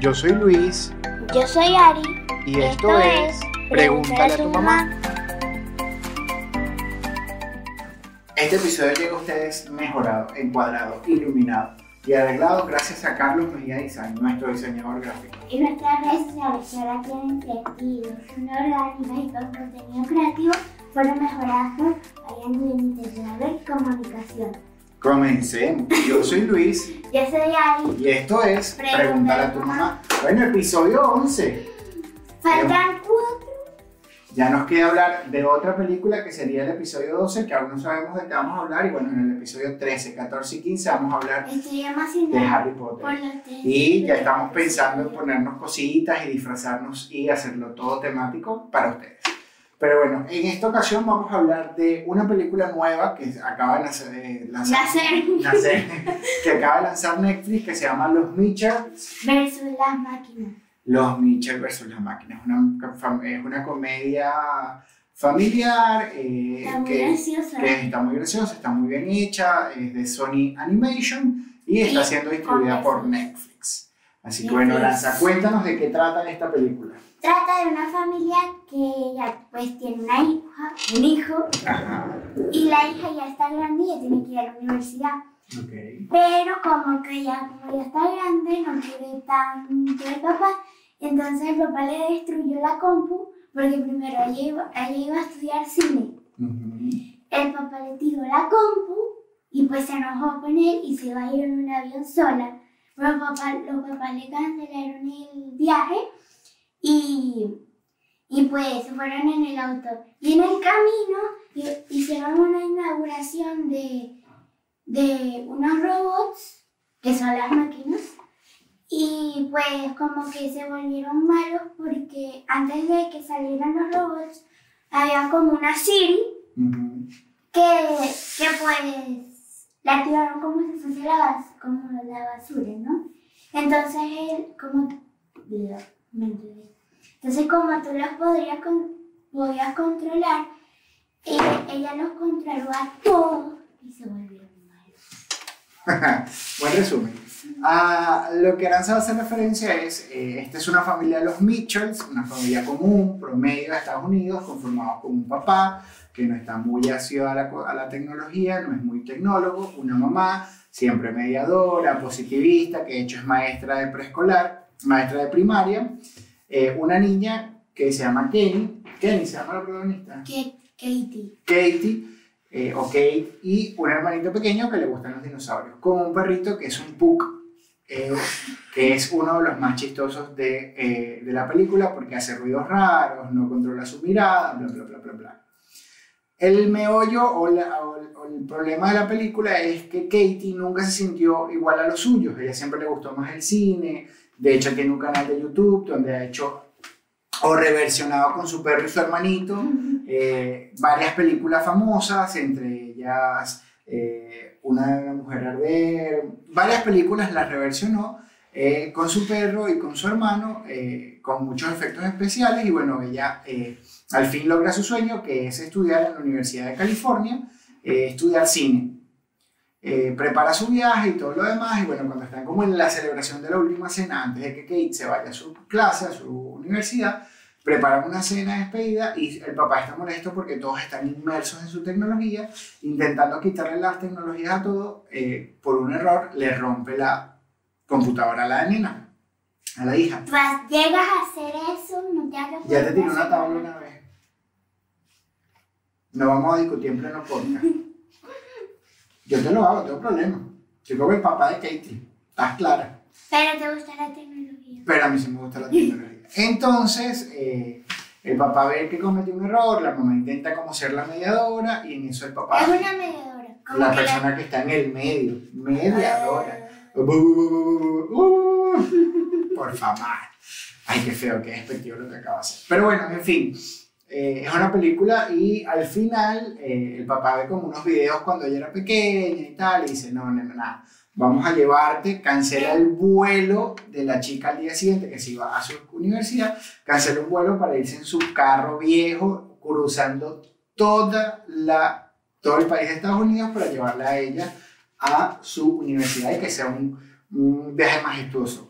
Yo soy Luis Yo soy Ari. y esto, es Pregúntale a tu mamá. Este episodio llega a ustedes mejorado, encuadrado, iluminado y arreglado gracias a Carlos Mejía Design, nuestro diseñador gráfico. Y nuestras redes sociales que ahora tienen creativos, orgánicas y con contenido creativo fueron mejoradas por Ariana Internacional Comunicación. Comencemos. Yo soy Luis Yo soy Ari. y esto es Pregúntale a tu mamá. Bueno, episodio 11. Faltan cuatro. Ya nos queda hablar de otra película que sería el episodio 12, que aún no sabemos de qué vamos a hablar. Y bueno, en el episodio 13, 14 y 15 vamos a hablar de Harry Potter. Y ya estamos pensando en ponernos cositas y disfrazarnos y hacerlo todo temático para ustedes. Pero bueno, en esta ocasión vamos a hablar de una película nueva que acaba de lanzar, eh, lanzar- Nacer. nacer, que acaba de lanzar Netflix que se llama Los Mitchells. Versus las máquinas. Los Mitchell versus las máquinas. Una, es una comedia familiar eh, Está muy que, graciosa. que está muy graciosa, está muy bien hecha, es de Sony Animation y está Y siendo distribuida por Netflix. Así que bueno, Lanza, cuéntanos de qué trata esta película. Trata de una familia que ya pues tiene una hija, un hijo, Ajá, y la hija ya está grande y ya tiene que ir a la universidad. ok. Pero como que ya, como ya está grande, no quiere tanto el papá, entonces el papá le destruyó la compu porque primero ella iba, ella iba a estudiar cine. Ujú. El papá le tiró la compu y pues se enojó con él y se iba a ir en un avión sola. Pero papá, los papás le cancelaron el viaje y, y pues se fueron en el auto. Y en el camino hi- hicieron una inauguración de, de unos robots, que son las máquinas. Y pues como que se volvieron malos porque antes de que salieran los robots había como una Siri Ujú. que, que pues la tiraron como si fuese la, como la basura, ¿no? Entonces él, como, Entonces como tú los podrías, podías controlar, ella, ella los controló a todos y se volvieron malos. Buen resumen. A lo que Aranza hacer referencia es, eh, esta es una familia de los Mitchells, una familia común, promedio de Estados Unidos, conformado con un papá que no está muy asido a la, a la tecnología, no es muy tecnólogo, una mamá siempre mediadora, positivista, que de hecho es maestra de preescolar, maestra de primaria, eh, una niña que se llama Kenny, Kenny se llama la protagonista, Katie. Katie, eh, o Kate, y un hermanito pequeño que le gustan los dinosaurios, con un perrito que es un Puck, eh, que es uno de los más chistosos de, eh, de la película porque hace ruidos raros, no controla su mirada, bla, bla, bla, bla, bla. El meollo o, la- o el- o el problema de la película es que Katie nunca se sintió igual a los suyos, ella siempre le gustó más el cine, de hecho tiene un canal de YouTube donde ha hecho o reversionado con su perro y su hermanito eh, varias películas famosas, entre ellas eh, una mujer arder, varias películas las reversionó eh, con su perro y con su hermano, eh, con muchos efectos especiales. Y bueno, ella al fin logra su sueño, que es estudiar en la Universidad de California, eh, estudiar cine. Eh, prepara su viaje y todo lo demás y bueno, cuando están como en la celebración de la última cena, antes de que Kate se vaya a su clase, a su universidad, preparan una cena de despedida y el papá está molesto porque todos están inmersos en su tecnología, intentando quitarle las tecnologías a todo, eh, por un error le rompe la computadora a la nena, a la hija. Pues llegas a hacer eso, no te hagas Ya te tiré una tabla una vez. No vamos a discutir en pleno podcast. Yo te lo hago, tengo problema. Soy como el papá de Katie, estás clara. Pero te gusta la tecnología. Pero a mí sí me gusta la tecnología. Entonces, eh, el papá ve que cometió un error, la mamá intenta como ser la mediadora y en eso el papá, Es una mediadora. La que persona que está en el medio, mediadora. Ah. Por favor. Ay, qué feo, qué despectivo lo que acaba de hacer. Pero bueno, en fin. Eh, es una película y al final eh, el papá ve como unos videos cuando ella era pequeña y tal y dice, no, no, no, nada. Vamos a llevarte, cancela el vuelo de la chica al día siguiente que se iba a su universidad, cancela un vuelo para irse en su carro viejo cruzando toda la, todo el país de Estados Unidos para llevarla a ella a su universidad y que sea un, un viaje majestuoso.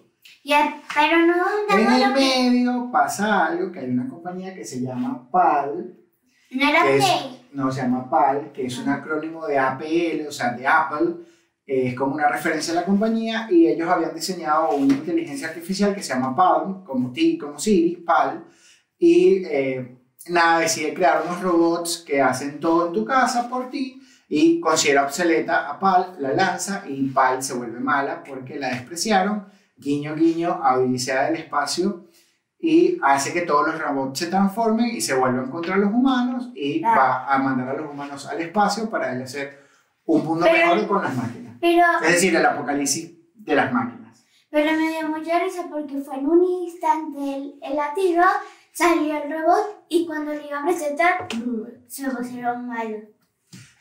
Ya, pero no En el medio pasa algo que hay una compañía que se llama PAL, No era que es- no se llama PAL, que es un acrónimo de APL, o sea, de Apple, eh, es como una referencia a la compañía y ellos habían diseñado una inteligencia artificial que se llama Palm, como, Ti- como Siri, PAL, y eh, nada, decide crear unos robots que hacen todo en tu casa por ti y considera obsoleta a PAL, la lanza y PAL se vuelve mala porque la despreciaron, guiño guiño a Odisea del Espacio y hace que todos los robots se transformen y se vuelvan contra los humanos y Claro. va a mandar a los humanos al espacio para él hacer un mundo Pero- mejor con las máquinas. Pero, Es decir, el apocalipsis de las máquinas. pero me dio mucha risa porque fue en un instante el, el latido, salió el robot y cuando le iba a presentar, se pusieron malos.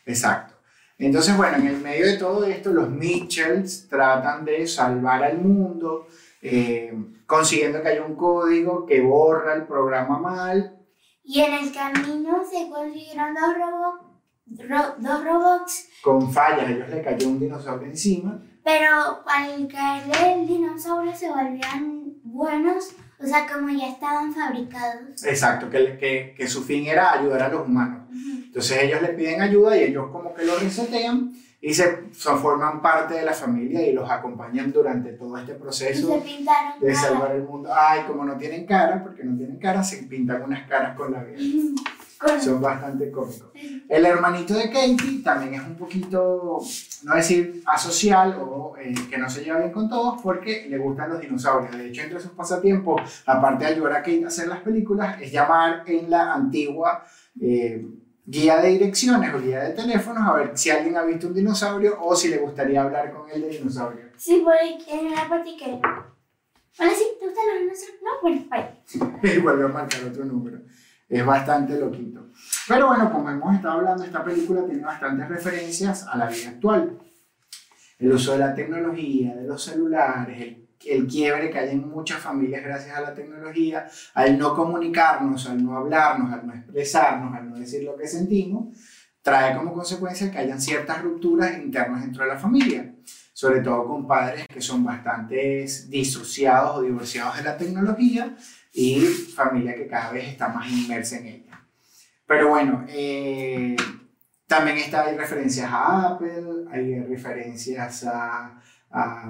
Exacto. Entonces, bueno, en el medio de todo esto, los Mitchells tratan de salvar al mundo, eh, consiguiendo que haya un código que borra el programa mal. Y en el camino se consiguieron dos, robo- ro- dos robots, Con fallas, a ellos le cayó un dinosaurio encima. pero al caerle el dinosaurio se volvían buenos, o sea, como ya estaban fabricados. Exacto, que, que, que su fin era ayudar a los humanos. Ujú. Entonces ellos le piden ayuda y ellos como que lo resetean y se, se forman parte de la familia y los acompañan durante todo este Y se proceso de salvar el mundo. Ay, como no tienen cara, porque no tienen cara, se pintan unas caras con la vida. Son bastante cómicos. El hermanito de Katie también es un poquito, no decir asocial o eh, que no se lleva bien con todos porque le gustan los dinosaurios. De hecho, entre sus pasatiempos, aparte de ayudar a Kate a hacer las películas, es llamar en la antigua eh, guía de direcciones o guía de teléfonos a ver si alguien ha visto un dinosaurio o si le gustaría hablar con él de dinosaurio. Sí, porque en una parte que... Hola, sí, ¿te gustan los dinosaurios? No, bueno, bye. y vuelve a marcar otro número. Es bastante loquito. Pero bueno, como hemos estado hablando, esta película tiene bastantes referencias a la vida actual. El uso de la tecnología, de los celulares, el, el quiebre que hay en muchas familias gracias a la tecnología, al no comunicarnos, al no hablarnos, al no expresarnos, al no decir lo que sentimos, trae como consecuencia que hayan ciertas rupturas internas dentro de la familia, sobre todo con padres que son bastante disociados o divorciados de la tecnología y familia que cada vez está más inmersa en ella. Pero bueno, eh, también está, hay referencias a Apple, hay referencias a, a,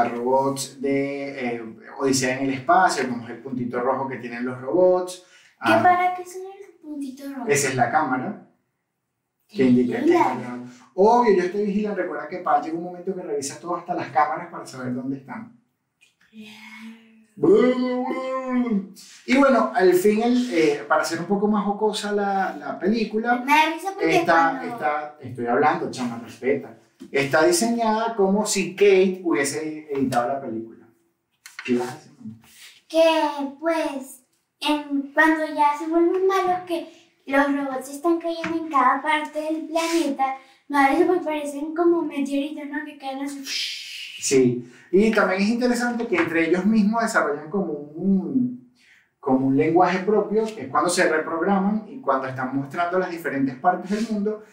a robots de eh, Odisea en el espacio, como es el puntito rojo que tienen los robots. ¿Qué Ah, para qué son el puntito rojo? esa es la cámara que indica que. Obvio, yo estoy vigilando. Recuerda que Pal llega un momento que revisa todo hasta las cámaras para saber dónde están. Y bueno, al fin, el, eh, para hacer un poco más jocosa la, la película, Me porque está, cuando... está, estoy hablando, chama, respeta. Está diseñada como si Kate hubiese editado la película. ¿Qué ibas a decir? que pues en, cuando ya se vuelven malos que los robots están cayendo en cada parte del planeta, da risa porque parecen como meteoritos, ¿no? Que caen así. Sí, y también es interesante que entre ellos mismos desarrollan como un, como un lenguaje propio, que es cuando se reprograman y cuando están mostrando las diferentes partes del mundo,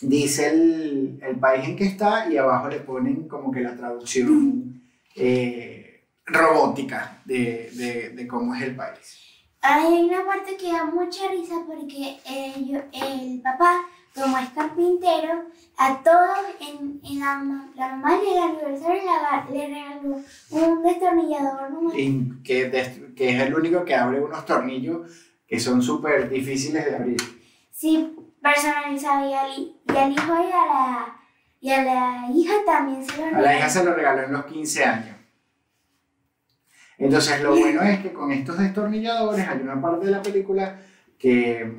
dice el, el país en que está y abajo le ponen como que la traducción eh, robótica de, de, de cómo es el país. Hay una parte que da mucha risa porque yo- el papá, como es carpintero, a todos en, en la, la mamá y el aniversario le, le regaló un destornillador Y que, des- que es el único que abre unos tornillos que son súper difíciles de abrir. Sí, personalizado y al, y al hijo y a la, y a la hija también se lo A la regaló. hija se lo regaló en los 15 años. Entonces, lo bueno es que con estos destornilladores hay una parte de la película que,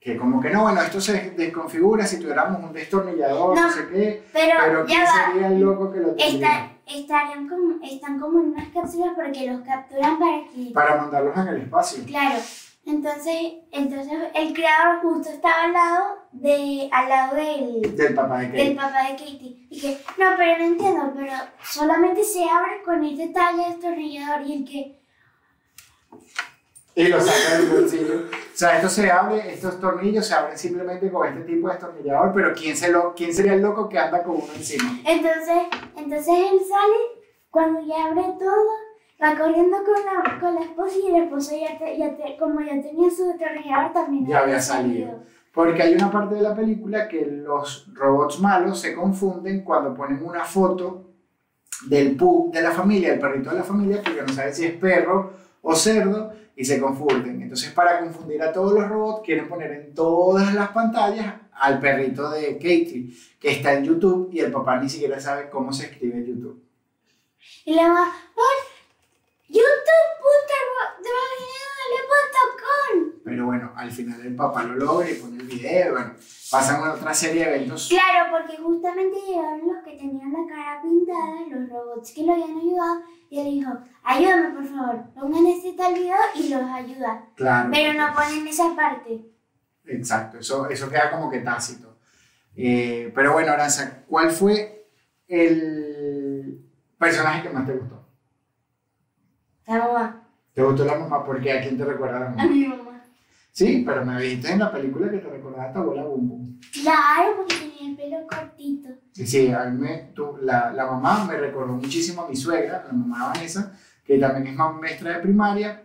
que como que no, bueno, esto se desconfigura si tuviéramos un destornillador, no, No, sé qué, Pero, pero ¿quién va, sería el loco que lo está- estarían como, están como en unas cápsulas porque los capturan para que... Para mandarlos en el espacio. Claro, entonces, entonces el creador justo estaba al lado, de, al lado del, Del papá de del Kate. papá de Katie. Y que, no, pero no entiendo, pero solamente se abre con este talle de destornillador y el que... Y lo saca del bolsillo. O sea, esto se abre, estos tornillos se abren simplemente con este tipo de destornillador, pero ¿quién, se lo, ¿quién sería el loco que anda con uno encima? Entonces, entonces él sale cuando ya abre todo, va corriendo con la, con la esposa y el esposo ya, te- ya te- como ya tenía su destornillador también Ya había salido. Porque hay una parte de la película que los robots malos se confunden cuando ponen una foto del pug de la familia, el perrito de la familia, porque no saben si es perro o cerdo y se confunden. Entonces, para confundir a todos los robots, quieren poner en todas las pantallas al perrito de Katie, que está en YouTube y el papá ni siquiera sabe cómo se escribe en YouTube. Y la mamá, por youtube.com. Pero bueno, al final el papá lo logra y pone el video, bueno, pasan a otra serie de eventos. Claro, porque justamente llegaron los que tenían la cara pintada, los robots que lo habían ayudado, y él dijo, ayúdame por favor, pongan ese tal video y los ayuda. Claro. Pero no ponen esa parte. Exacto, eso, eso queda como que tácito. Eh, pero bueno, Aranza, ¿cuál fue el personaje que más te gustó? La mamá. ¿Te gustó la mamá? Porque a quién te recuerda la A mamá? mi mamá. Sí, pero me viste en la película que te recordaba a tu abuela Bum Bum. Claro, porque tenía el pelo cortito. Y sí, a mí me, tú- la, la mamá me recordó muchísimo a mi suegra, la mamá Vanessa, que también es maestra de primaria,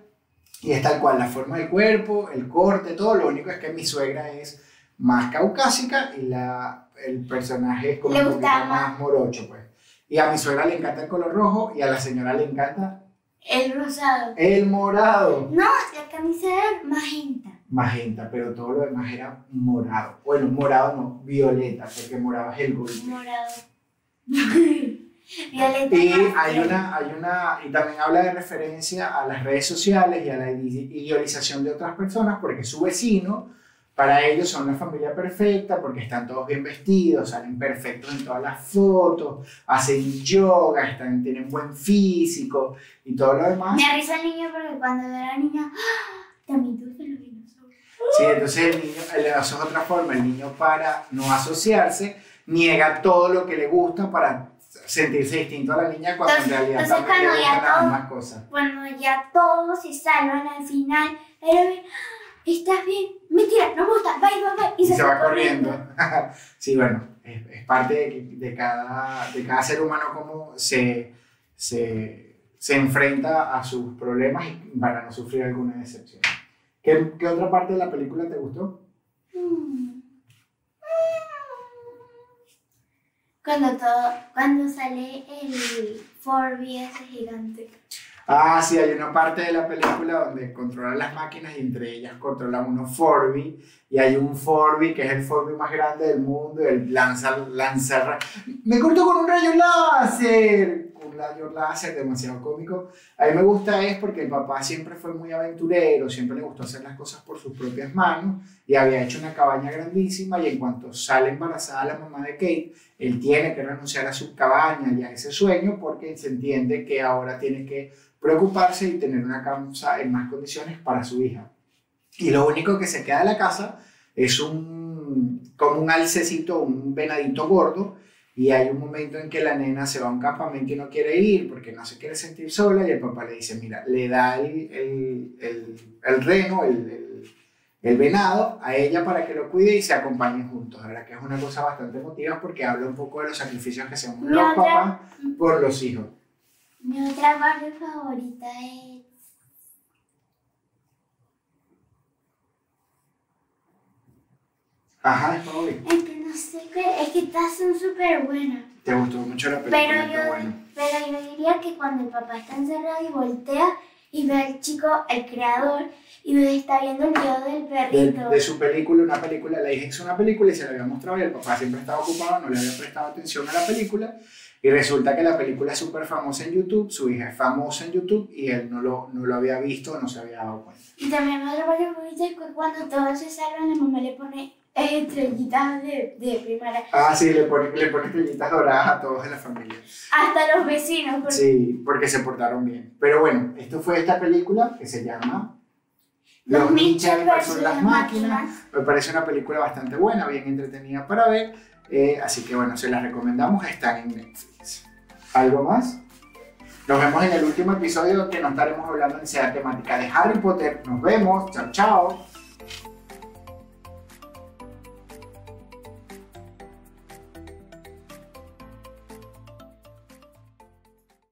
y es tal cual, la forma del cuerpo, el corte, todo, lo único es que mi suegra es más caucásica y la, el personaje es como un poquito más morocho, pues. Y a mi suegra le encanta el color rojo y a la señora le encanta El rosado. el morado. No, la camisa era magenta. Magenta, pero todo lo demás era morado. Bueno, morado no, violeta, porque morado es el golpe. Morado. Violeta. Y hay una, hay una, y también habla de referencia a las redes sociales y a la ide- idealización de otras personas, porque su vecino, para ellos son la familia perfecta, porque están todos bien vestidos, salen perfectos en todas las fotos, hacen yoga, están, tienen buen físico y todo lo demás. Me risa el niño porque cuando era niña, ¡ah! también tuve los dinosaurios. Sí, entonces el niño, eso es otra forma, el niño para no asociarse, niega todo lo que le gusta para sentirse distinto a la niña cuando en realidad entonces cuando ya gustan las todo- mismas cosas. Cuando ya todos se salvan al final, ¡ah! ¿Estás bien? Mentira, no me gusta, bye, bye, bye. y se va corriendo. sí, bueno, es, es parte de, de cada, de cada ser humano cómo se, se, se enfrenta a sus problemas para no sufrir alguna decepción. ¿Qué, qué otra parte de la película te gustó? Mm. Cuando todo, cuando sale el Forby ese gigante. Ah, sí, hay una parte de la película donde controlan las máquinas y entre ellas controlan unos Forby y hay un Forby que es el Forby más grande del mundo él lanza, lanza, me cortó con un rayo láser, un rayo láser demasiado cómico. A mí me gusta es porque el papá siempre fue muy aventurero, siempre le gustó hacer las cosas por sus propias manos y había hecho una cabaña grandísima y en cuanto sale embarazada la mamá de Kate, él tiene que renunciar a su cabaña y a ese sueño porque se entiende que ahora tiene que preocuparse y tener una casa en más condiciones para su hija. Y lo único que se queda de la casa es un, como un alcecito, un venadito gordo, y hay un momento en que la nena se va a un campamento y no quiere ir porque no se quiere sentir sola, y el papá le dice, mira, le da el, el, el, el reno, el, el, venado a ella para que lo cuide y se acompañen juntos. La verdad que es una cosa bastante emotiva porque habla un poco de los sacrificios que hacemos los papás por los hijos. Mi otra parte favorita es. Ajá, es. Es que no sé qué. Es que estas son súper buenas. Te gustó mucho la película, Pero yo, bueno. pero yo diría que cuando el papá está encerrado y voltea y ve al chico, el creador, y ve, está viendo el video del De, perrito. de su película, una película, dije que es una película y se la había mostrado y el papá siempre estaba ocupado, no le había prestado atención a la película. Y resulta que la película es súper famosa en YouTube, su hija es famosa en YouTube y él no lo, no lo había visto, no se había dado cuenta. Y también favorita es que cuando todos se salvan, la mamá le pone estrellitas de, de primaria. Ah, sí, le pone, le pone estrellitas doradas a todos de la familia. Hasta los vecinos. Porque Sí, porque se portaron bien. Pero bueno, esto fue esta película que se llama Los Mitchell versus las máquinas. Me parece una película bastante buena, bien entretenida para ver. Eh, así que bueno, se las recomendamos, están en Netflix. ¿Algo más? Nos vemos en el último episodio que nos estaremos hablando en esa temática de Harry Potter. Nos vemos, chao, chao.